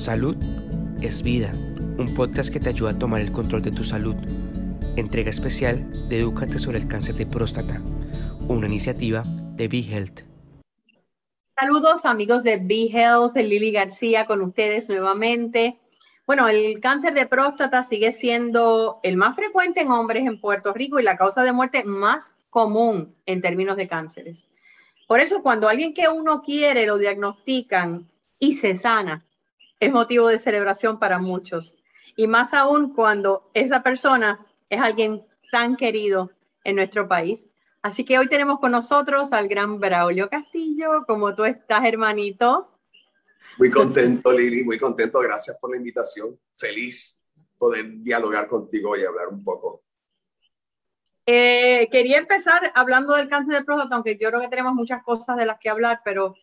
Salud es vida, un podcast que te ayuda a tomar el control de tu salud. Entrega especial de Edúcate sobre el cáncer de próstata, una iniciativa de Be Health. Saludos amigos de Be Health, Lili García con ustedes nuevamente. Bueno, el cáncer de próstata sigue siendo el más frecuente en hombres en Puerto Rico y la causa de muerte más común en términos de cánceres. Por eso cuando alguien que uno quiere lo diagnostican y se sana, es motivo de celebración para muchos. Y más aún cuando esa persona es alguien tan querido en nuestro país. Así que hoy tenemos con nosotros al gran Braulio Castillo. ¿Cómo tú estás, hermanito? Muy contento, Lili, muy contento. Gracias por la invitación. Feliz poder dialogar contigo y hablar un poco. Eh, quería empezar hablando del cáncer de próstata, aunque yo creo que tenemos muchas cosas de las que hablar, pero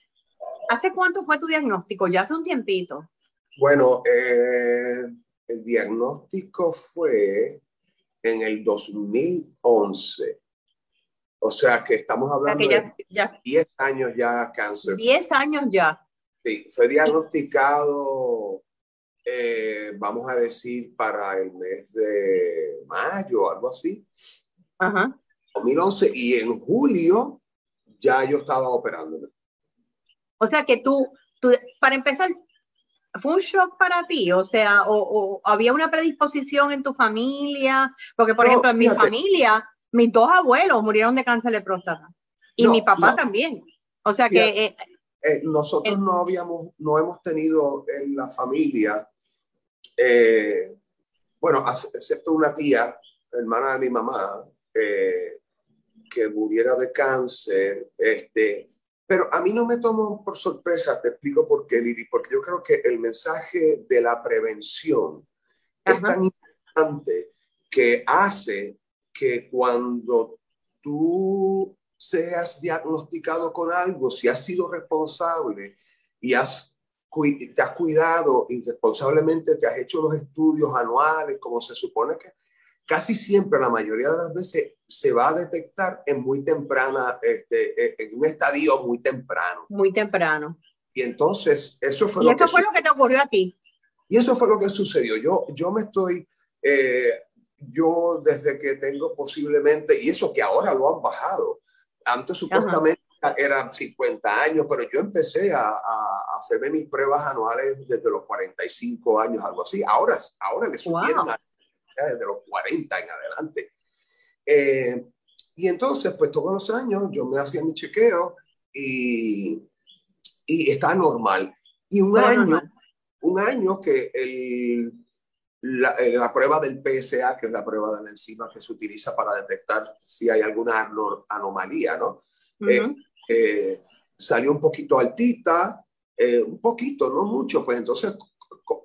¿hace cuánto fue tu diagnóstico? Ya hace un tiempito. Bueno, eh, el diagnóstico fue en el 2011. O sea que estamos hablando de 10 años ya cáncer. 10 años ya. Sí, fue diagnosticado, eh, vamos a decir, para el mes de mayo, algo así. Ajá. 2011 y en julio ya yo estaba operándome. O sea que tú, tú para empezar, ¿Fue un shock para ti? O sea, o, había una predisposición en tu familia? Porque, por ejemplo, en mi familia, mis dos abuelos murieron de cáncer de próstata. Y mi papá también. O sea que... Eh, eh, nosotros no habíamos, no hemos tenido en la familia, eh, bueno, excepto una tía, hermana de mi mamá, que muriera de cáncer, este, pero a mí no me tomo por sorpresa, te explico por qué, Lili, porque yo creo que el mensaje de la prevención es tan importante que hace que cuando tú seas diagnosticado con algo, si has sido responsable y has, te has cuidado irresponsablemente, te has hecho los estudios anuales como se supone que casi siempre, la mayoría de las veces, se va a detectar en muy temprana, este, en un estadio muy temprano. Muy temprano. Y entonces, eso fue y lo eso fue lo que te ocurrió a ti. Y eso fue lo que sucedió. Yo, yo me estoy, eh, yo desde que tengo posiblemente, y eso que ahora lo han bajado, antes supuestamente eran 50 años, pero yo empecé a, a, hacerme mis pruebas anuales desde los 45 años, algo así. Ahora, ahora le subieron a desde los 40 en adelante. Eh, y entonces, pues todos los años yo me hacía mi chequeo y, y está normal. Y un año, un año que el, la, eh, la, prueba del PSA, que es la prueba de la enzima que se utiliza para detectar si hay alguna anomalía, ¿no? Eh, salió un poquito altita, un poquito, no mucho, pues entonces,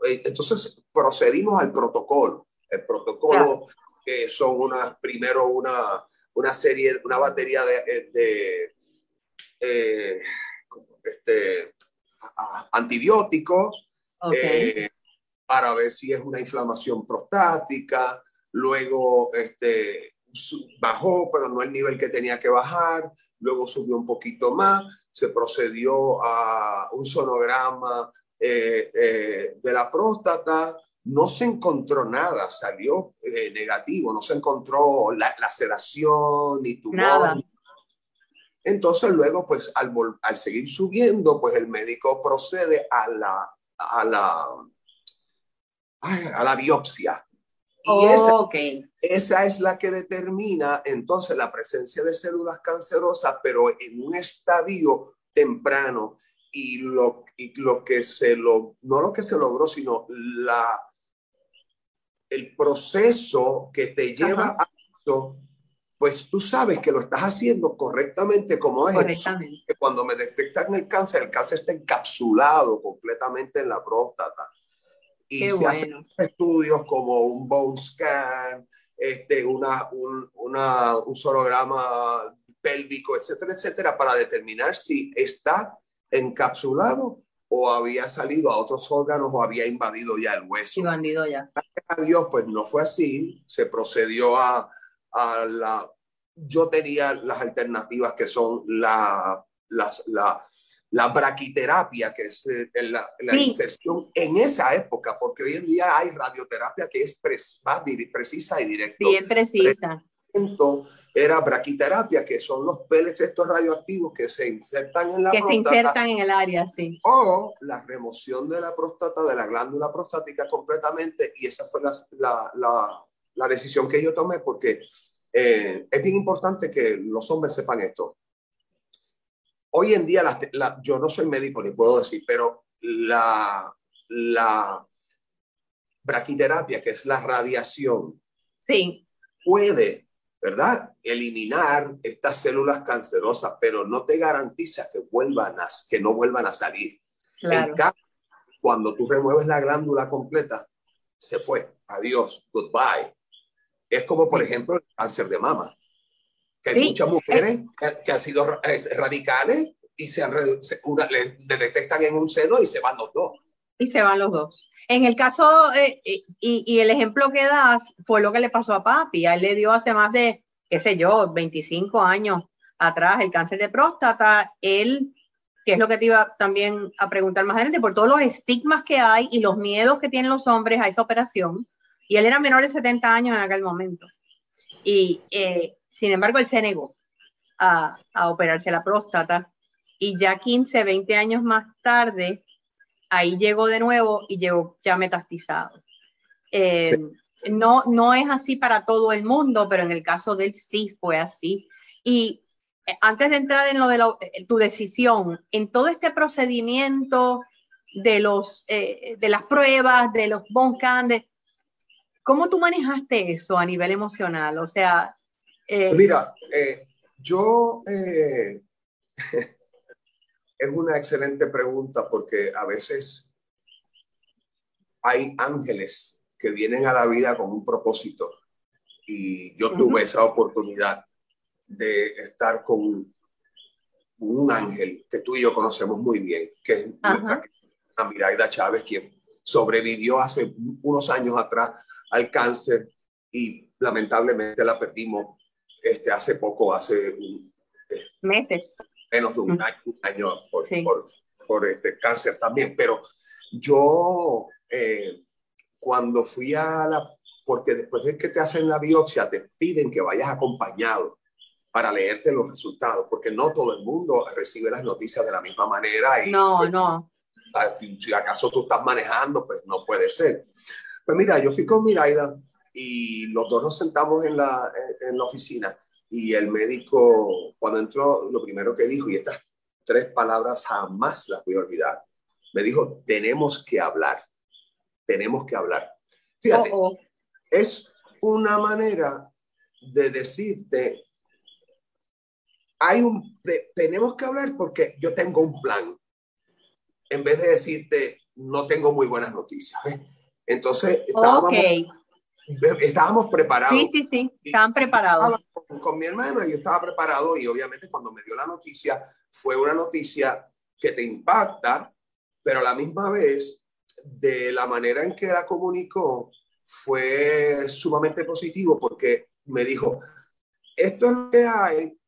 entonces procedimos al protocolo el protocolo, que son una, primero una, una serie, una batería de, eh, de eh, este, antibióticos eh, para ver si es una inflamación prostática. Luego este, bajó, pero no el nivel que tenía que bajar. Luego subió un poquito más. Se procedió a un sonograma de la próstata no se encontró nada, salió eh, negativo, no se encontró la, sedación ni tumor. Nada. Entonces luego, pues al, al, seguir subiendo, pues el médico procede a la, a la, a la biopsia. Y esa, esa, es la que determina entonces la presencia de células cancerosas, pero en un estadio temprano. Y lo, y lo que se lo, no lo que se logró, sino la, el proceso que te lleva a eso, pues tú sabes que lo estás haciendo correctamente como es. Correctamente. Que cuando me detectan el cáncer, el cáncer está encapsulado completamente en la próstata. Y se hacen estudios como un bone scan, este, una, un, una, un sonograma pélvico, etcétera, etcétera, para determinar si está encapsulado o había salido a otros órganos o había invadido ya el hueso. Invadido ya. A Dios, pues no fue así. Se procedió a, a la... Yo tenía las alternativas que son la, la, la braquiterapia, que es eh, la, inserción en esa época, porque hoy en día hay radioterapia que es más precisa y directa. Bien precisa. Era braquiterapia, que son los pellets estos radioactivos que se insertan en la próstata. Que se insertan en el área, sí. O la remoción de la próstata, de la glándula prostática completamente, y esa fue la, la, la, decisión que yo tomé, porque eh, es bien importante que los hombres sepan esto hoy en día, yo no soy médico ni puedo decir, pero la, la braquiterapia, que es la radiación, sí. puede, ¿verdad?, eliminar estas células cancerosas, pero no te garantiza que, vuelvan a, que no vuelvan a salir. En cambio, cuando tú remueves la glándula completa, se fue. Adiós, goodbye. Es como, por ejemplo, el cáncer de mama que hay muchas mujeres que, han sido eh, radicales y se, han, una, le, detectan en un seno y se van los dos. Y se van los dos. En el caso, eh, y, y, el ejemplo que das fue lo que le pasó a papi. A él le dio hace más de, qué sé yo, 25 años atrás el cáncer de próstata. Él, que es lo que te iba también a preguntar más adelante, por todos los estigmas que hay y los miedos que tienen los hombres a esa operación. Y él era menor de 70 años en aquel momento. Y eh, sin embargo, él se negó a, operarse la próstata y ya 15, 20 años más tarde, ahí llegó de nuevo y llegó ya metastizado. Eh, no, no es así para todo el mundo, pero en el caso de él sí fue así. Y eh, antes de entrar en lo de eh, tu decisión, en todo este procedimiento de, los, de las pruebas, de los boncandes, ¿cómo tú manejaste eso a nivel emocional? O sea, eh, Mira, yo es una excelente pregunta porque a veces hay ángeles que vienen a la vida con un propósito. Y yo tuve esa oportunidad de estar con un ángel que tú y yo conocemos muy bien, que es nuestra Miraida Chávez, quien sobrevivió hace unos años atrás al cáncer y lamentablemente la perdimos este, hace poco, hace eh, meses. Menos de un año, por, por, este cáncer también. Pero yo, eh, cuando fui a la, porque después de que te hacen la biopsia, te piden que vayas acompañado para leerte los resultados, porque no todo el mundo recibe las noticias de la misma manera. Y, no, pues, no. Si, si, acaso tú estás manejando, pues no puede ser. Pues mira, yo fui con Miraida y los dos nos sentamos en la, en la oficina y el médico, cuando entró, lo primero que dijo, y estas tres palabras jamás las voy a olvidar, me dijo, tenemos que hablar, tenemos que hablar. Fíjate, oh, oh. es una manera de decirte, hay un, tenemos que hablar porque yo tengo un plan, en vez de decirte, no tengo muy buenas noticias. Entonces, estábamos, estábamos preparados. Sí, sí, sí, estaban preparados. Con, mi hermana yo estaba preparado y obviamente cuando me dio la noticia fue una noticia que te impacta, pero a la misma vez de la manera en que la comunicó fue sumamente positivo porque me dijo, esto es lo que hay,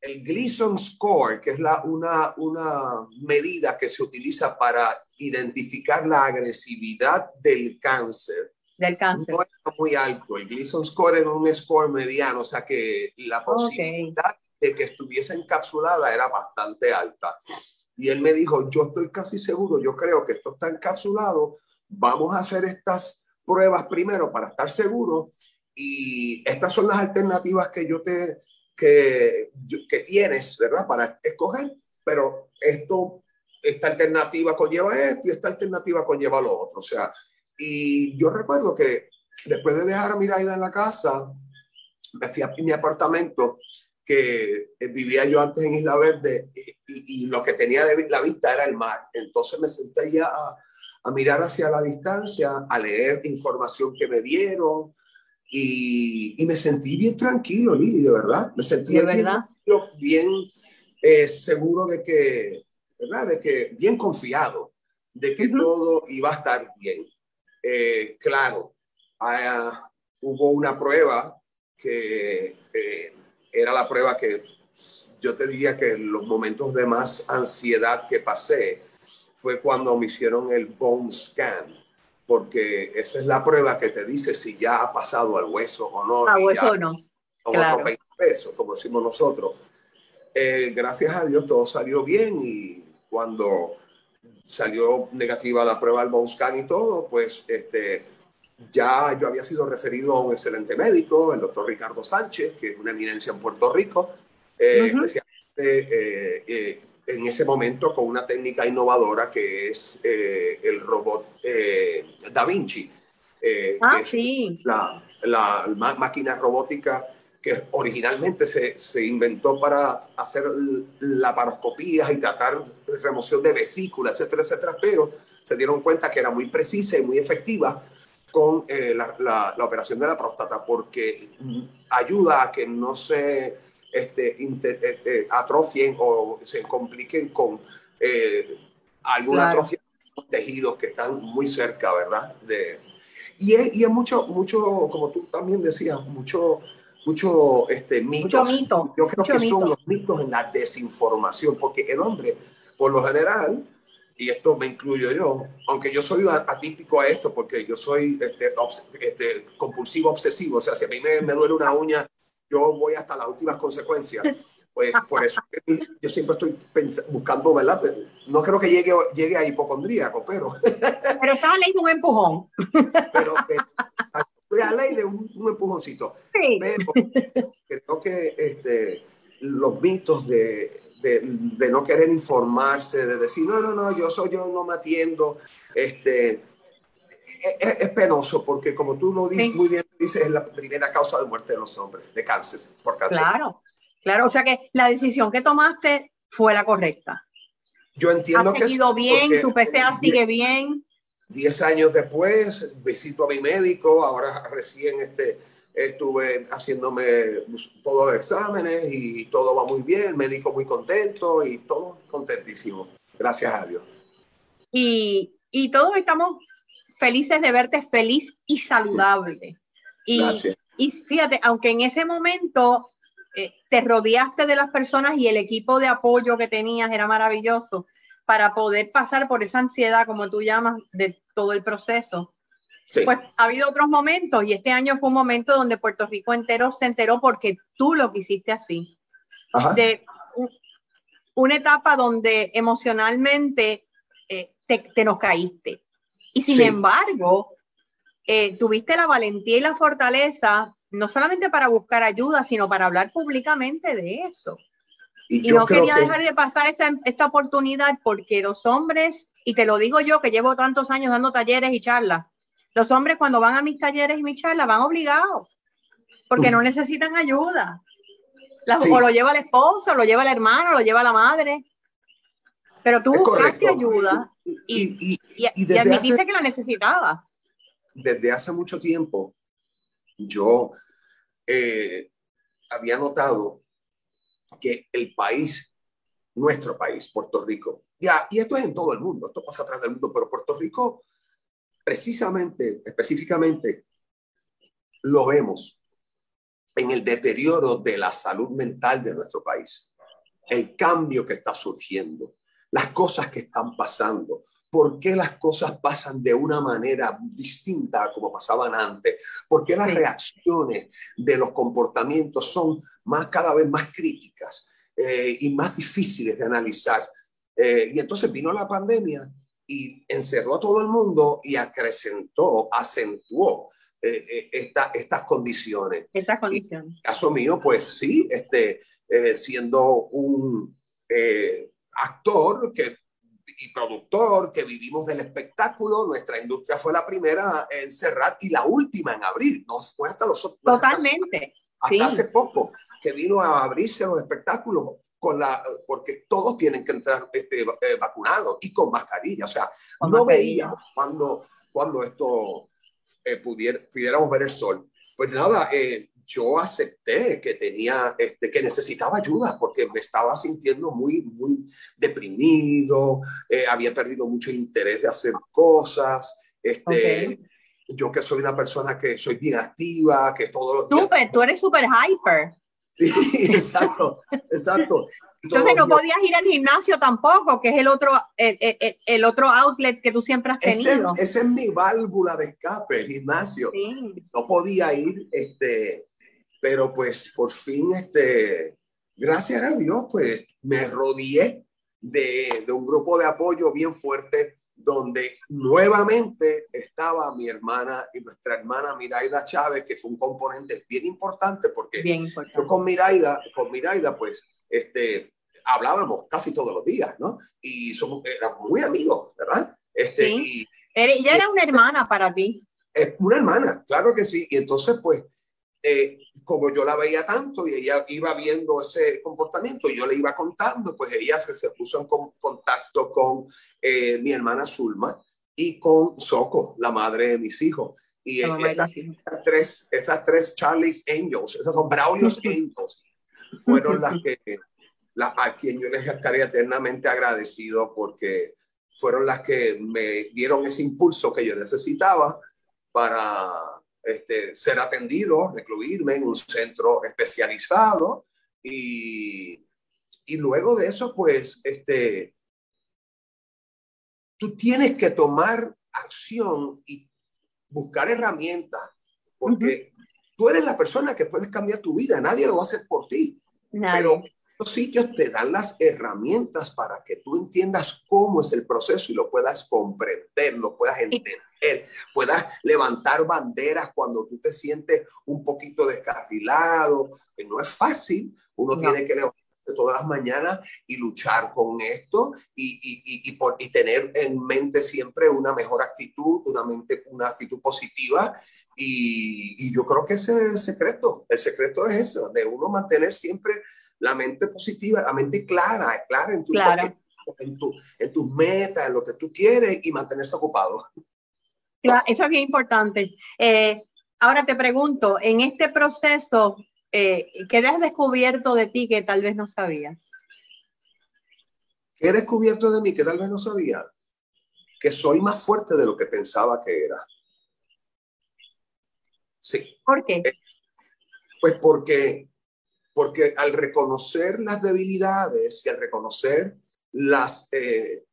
el Gleason Score, que es la, una, una medida que se utiliza para identificar la agresividad del cáncer del cáncer. No era muy alto. El Gleason score era un score mediano, o sea que la posibilidad de que estuviese encapsulada era bastante alta. Y él me dijo, yo estoy casi seguro, yo creo que esto está encapsulado, vamos a hacer estas pruebas primero para estar seguro y estas son las alternativas que yo te, que, que tienes, ¿verdad? Para escoger, pero esto, esta alternativa conlleva esto y esta alternativa conlleva lo otro. O sea, y yo recuerdo que después de dejar a Miraida en la casa, me fui a mi apartamento que eh, vivía yo antes en Isla Verde y, lo que tenía de la vista era el mar. Entonces me senté ya a, a, mirar hacia la distancia, a leer información que me dieron y, y me sentí bien tranquilo, Lili, de verdad. Me sentí bien, bien eh, seguro de que, ¿verdad? De que, bien confiado de que todo iba a estar bien. Eh, claro, hubo una prueba que eh, era la prueba que yo te diría que los momentos de más ansiedad que pasé fue cuando me hicieron el bone scan, porque esa es la prueba que te dice si ya ha pasado al hueso o no. Al hueso o no. Como claro. 20 pesos, como decimos nosotros. Eh, gracias a Dios todo salió bien y cuando salió negativa la prueba del bone scan y todo, pues este, ya yo había sido referido a un excelente médico, el doctor Ricardo Sánchez, que es una eminencia en Puerto Rico, eh, especialmente eh, en ese momento con una técnica innovadora que es el robot Da Vinci. ah, sí. La, la máquina robótica que originalmente se, se, inventó para hacer laparoscopías y tratar remoción de vesículas, etcétera, etcétera, pero se dieron cuenta que era muy precisa y muy efectiva con eh, la, la, la, operación de la próstata porque ayuda a que no se este, este, atrofien o se compliquen con eh, alguna claro. atrofia de los tejidos que están muy cerca, ¿verdad? De, y es, y es mucho, mucho, como tú también decías, mucho mucho este, mitos. Mucho mito. Yo creo que mito. son los mitos en la desinformación, porque el hombre, por lo general, y esto me incluyo yo, aunque yo soy atípico a esto, porque yo soy este, obs este, compulsivo obsesivo, o sea, si a mí me, me, duele una uña, yo voy hasta las últimas consecuencias. Pues por eso yo siempre estoy buscando, ¿verdad? No creo que llegue, llegue a hipocondríaco, pero... Pero estaba leyendo un empujón. Pero, pero estoy a ley de un, un empujoncito. Sí. Pero creo que este, los mitos de, de, de, no querer informarse, de decir, no, no, no, yo soy yo, no me atiendo, este, es, es penoso porque como tú lo dices, sí. muy bien dices, es la primera causa de muerte de los hombres, de cáncer, por cáncer. Claro, claro, o sea que la decisión que tomaste fue la correcta. Yo entiendo Has que... seguido bien, tu PCA sigue bien. Diez años después, visito a mi médico, ahora recién este, estuve haciéndome todos los exámenes y todo va muy bien, el médico muy contento y todo contentísimo, gracias a Dios. Y, y todos estamos felices de verte feliz y saludable. Y, gracias. y fíjate, aunque en ese momento eh, te rodeaste de las personas y el equipo de apoyo que tenías era maravilloso para poder pasar por esa ansiedad, como tú llamas, de todo el proceso. Sí. Pues ha habido otros momentos y este año fue un momento donde Puerto Rico entero se enteró porque tú lo quisiste así. Ajá. De un, una etapa donde emocionalmente eh, te, te, nos caíste. Y sin sí. embargo, eh, tuviste la valentía y la fortaleza, no solamente para buscar ayuda, sino para hablar públicamente de eso. Y, y no quería que... dejar de pasar esa, esta oportunidad porque los hombres, y te lo digo yo que llevo tantos años dando talleres y charlas, los hombres cuando van a mis talleres y mis charlas van obligados porque no necesitan ayuda. La, sí. O lo lleva el esposo, lo lleva el hermano, lo lleva la madre. Pero tú buscaste ayuda y, y, y, y admitiste hace, que la necesitaba. Desde hace mucho tiempo, yo eh, había notado que el país, nuestro país, Puerto Rico, ya, y esto es en todo el mundo, esto pasa atrás del mundo, pero Puerto Rico, precisamente, específicamente, lo vemos en el deterioro de la salud mental de nuestro país, el cambio que está surgiendo, las cosas que están pasando, por qué las cosas pasan de una manera distinta a como pasaban antes, por qué las reacciones de los comportamientos son más, cada vez más críticas eh, y más difíciles de analizar. Eh, y entonces vino la pandemia y encerró a todo el mundo y acrecentó, acentuó eh, esta, estas condiciones. Estas condiciones. Y, caso mío, pues sí, este, eh, siendo un eh, actor que, y productor que vivimos del espectáculo, nuestra industria fue la primera en cerrar y la última en abrir. No fue hasta los Totalmente. Hasta, sí. hace poco que vino a abrirse los espectáculos con la, porque todos tienen que entrar este, eh, vacunados y con mascarilla. O sea, con no mascarilla. veíamos cuando, cuando esto eh, pudiera, pudiéramos ver el sol. Pues nada, eh, yo acepté que tenía, este, que necesitaba ayuda porque me estaba sintiendo muy, muy deprimido, eh, había perdido mucho interés de hacer cosas. Este, okay. Yo que soy una persona que soy bien activa, que todos los días... Súper, tú eres súper hyper. Exacto, exacto. Entonces no podías ir al gimnasio tampoco, que es el otro, el, el, otro outlet que tú siempre has tenido. Esa es mi válvula de escape, el gimnasio. No podía ir, este, pero pues por fin, este, gracias a Dios, pues me rodeé de, de un grupo de apoyo bien fuerte donde nuevamente estaba mi hermana y nuestra hermana Miraida Chávez, que fue un componente bien importante porque yo con Miraida, con Miraida, pues, este, hablábamos casi todos los días, ¿no? Y somos, éramos muy amigos, ¿verdad? Este, y, ella era una hermana para ti. Es una hermana, claro que sí. Y entonces, pues, eh, como yo la veía tanto y ella iba viendo ese comportamiento yo le iba contando, pues ella se, se puso en contacto con eh, mi hermana Zulma y con Soco, la madre de mis hijos. Y estas, tres, esas tres Charlie's Angels, esas son Braulios Angels, fueron las que, a quien yo les estaría eternamente agradecido porque fueron las que me dieron ese impulso que yo necesitaba para este, ser atendido, recluirme en un centro especializado y, y luego de eso, pues, este, tú tienes que tomar acción y buscar herramientas, porque tú eres la persona que puedes cambiar tu vida, nadie lo va a hacer por ti. Pero sitios te dan las herramientas para que tú entiendas cómo es el proceso y lo puedas comprender, lo puedas entender, puedas levantar banderas cuando tú te sientes un poquito descarrilado, que no es fácil, uno tiene que levantarse todas las mañanas y luchar con esto y, y, y, por, y, tener en mente siempre una mejor actitud, una, mente, una actitud positiva. Y, yo creo que ese es el secreto. El secreto es eso, de uno mantener siempre la mente positiva, la mente clara, clara en tus, en, tu, en tus metas, en lo que tú quieres y mantenerse ocupado. Claro, eso es bien importante. Eh, ahora te pregunto, en este proceso, eh, ¿qué has descubierto de ti que tal vez no sabías? ¿Qué he descubierto de mí que tal vez no sabía? Que soy más fuerte de lo que pensaba que era. Sí. ¿Por qué? Eh, pues porque porque al reconocer las debilidades y al reconocer las, eh,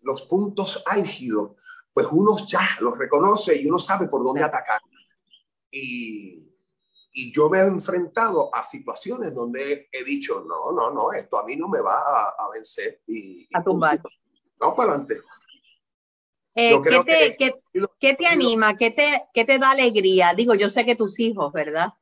los puntos álgidos, pues uno ya los reconoce y uno sabe por dónde atacar. Y, y yo me he enfrentado a situaciones donde he dicho, no, no, no, esto a mí no me va a, vencer. Y, a tumbar. Vamos para adelante. Eh, ¿qué, te, que, ¿qué, te, anima? ¿Qué te, ¿Qué te da alegría? Digo, yo sé que tus hijos, ¿verdad?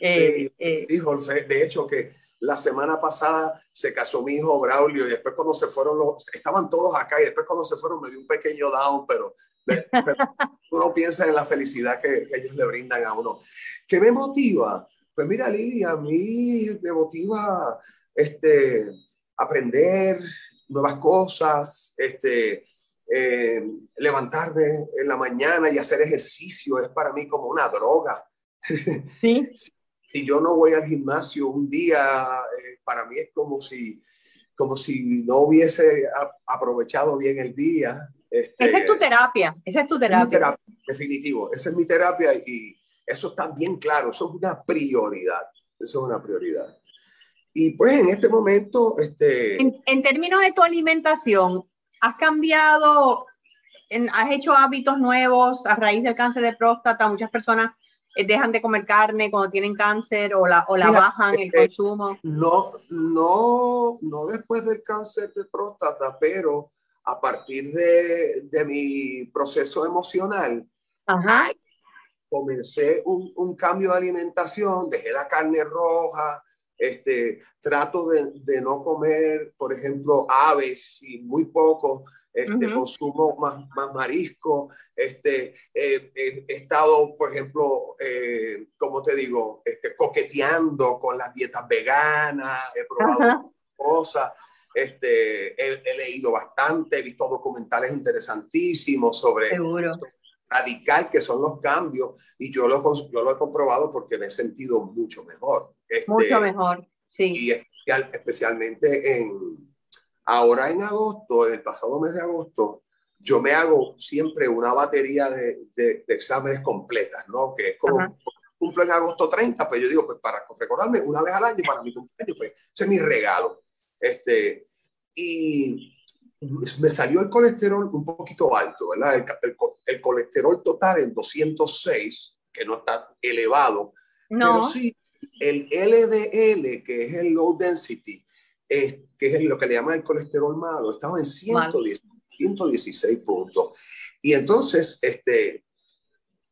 Eh, eh, dijo, de hecho, que la semana pasada se casó mi hijo Braulio y después cuando se fueron los, estaban todos acá y después cuando se fueron me dio un pequeño down, pero uno piensa en la felicidad que, ellos le brindan a uno. ¿Qué me motiva? Pues mira, Lili, a mí me motiva este, aprender nuevas cosas, este, eh, levantarme en la mañana y hacer ejercicio es para mí como una droga. ¿Sí? Si yo no voy al gimnasio un día, eh, para mí es como si, como si no hubiese aprovechado bien el día. Este, esa es tu terapia, esa es tu terapia. Definitivo, esa es mi terapia y eso está bien claro, eso es una prioridad, eso es una prioridad. Y pues en este momento, este... En, en términos de tu alimentación, ¿has cambiado, has hecho hábitos nuevos a raíz del cáncer de próstata? Muchas personas dejan de comer carne cuando tienen cáncer o la, o la bajan el consumo? No, no, no después del cáncer de próstata, pero a partir de, de mi proceso emocional, comencé un, un, cambio de alimentación, dejé la carne roja, este, trato de, de no comer, por ejemplo, aves y muy poco, este, consumo más, más marisco, este, eh, he estado, por ejemplo, eh, como te digo, este, coqueteando con las dietas veganas, he probado cosas, este, he, leído bastante, he visto documentales interesantísimos sobre, radical que son los cambios y yo lo, yo lo he comprobado porque me he sentido mucho mejor. Este, mucho mejor, sí. Y especial, especialmente en Ahora en agosto, en el pasado mes de agosto, yo me hago siempre una batería de, de, exámenes completas, ¿no? Que es como cumplo en agosto 30, pues yo digo, pues para recordarme una vez al año para mi cumpleaños, pues ese es mi regalo. Este, y me salió el colesterol un poquito alto, ¿verdad? El, el, colesterol total en 206, que no está elevado, no. pero sí, el LDL, que es el low density, es, que es lo que le llaman el colesterol malo, estaba en 110, 116 puntos. Y entonces, este,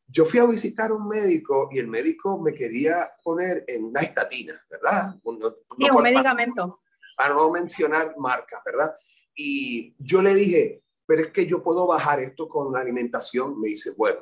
yo fui a visitar a un médico y el médico me quería poner en una estatina, ¿verdad? Un, un medicamento. Para, no mencionar marcas, ¿verdad? Y yo le dije, pero es que yo puedo bajar esto con la alimentación. Me dice, bueno,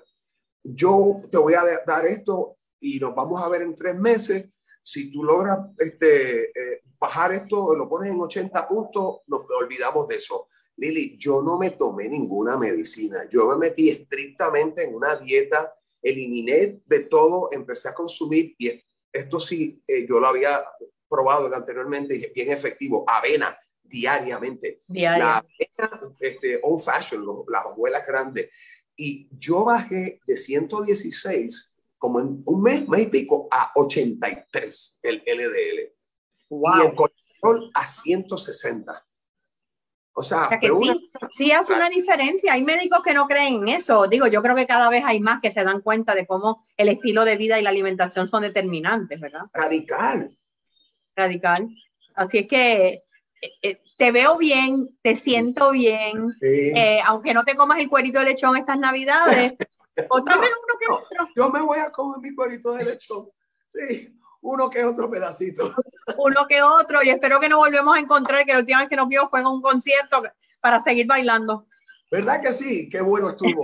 yo te voy a dar esto y nos vamos a ver en tres meses. Si tú logras este, eh, bajar esto, lo pones en 80 puntos, nos olvidamos de eso. Lili, yo no me tomé ninguna medicina. Yo me metí estrictamente en una dieta, eliminé de todo, empecé a consumir y esto sí, eh, yo lo había probado anteriormente y es bien efectivo. Avena diariamente. La avena, este, old fashion, las hojuelas grandes. Y yo bajé de 116 como en un mes, mes y pico, a 83 el LDL. Y el colesterol a 160. O sea, que sí, sí, hace una diferencia. Hay médicos que no creen en eso. Digo, yo creo que cada vez hay más que se dan cuenta de cómo el estilo de vida y la alimentación son determinantes, ¿verdad? Radical. Radical. Así es que eh, eh, te veo bien, te siento bien, eh, aunque no te comas el cuerito de lechón estas navidades, uno que otro. Yo me voy a comer mi cuerito de lechón. Sí, uno que otro pedacito. Uno que otro, y espero que nos volvemos a encontrar, que la última vez que nos vimos fue en un concierto para seguir bailando. ¿Verdad que sí? Qué bueno estuvo.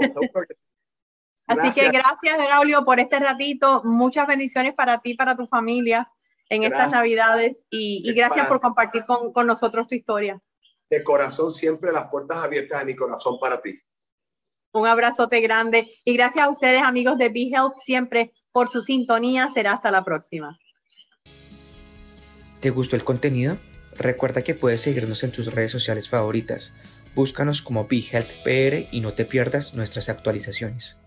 Así que gracias, Braulio, por este ratito. Muchas bendiciones para ti, para tu familia en estas Navidades y, gracias por compartir con, con nosotros tu historia. De corazón, siempre las puertas abiertas de mi corazón para ti. Un abrazote grande y gracias a ustedes amigos de BeHealth siempre por su sintonía. Será hasta la próxima. ¿Te gustó el contenido? Recuerda que puedes seguirnos en tus redes sociales favoritas. Búscanos como BeHealthPR y no te pierdas nuestras actualizaciones.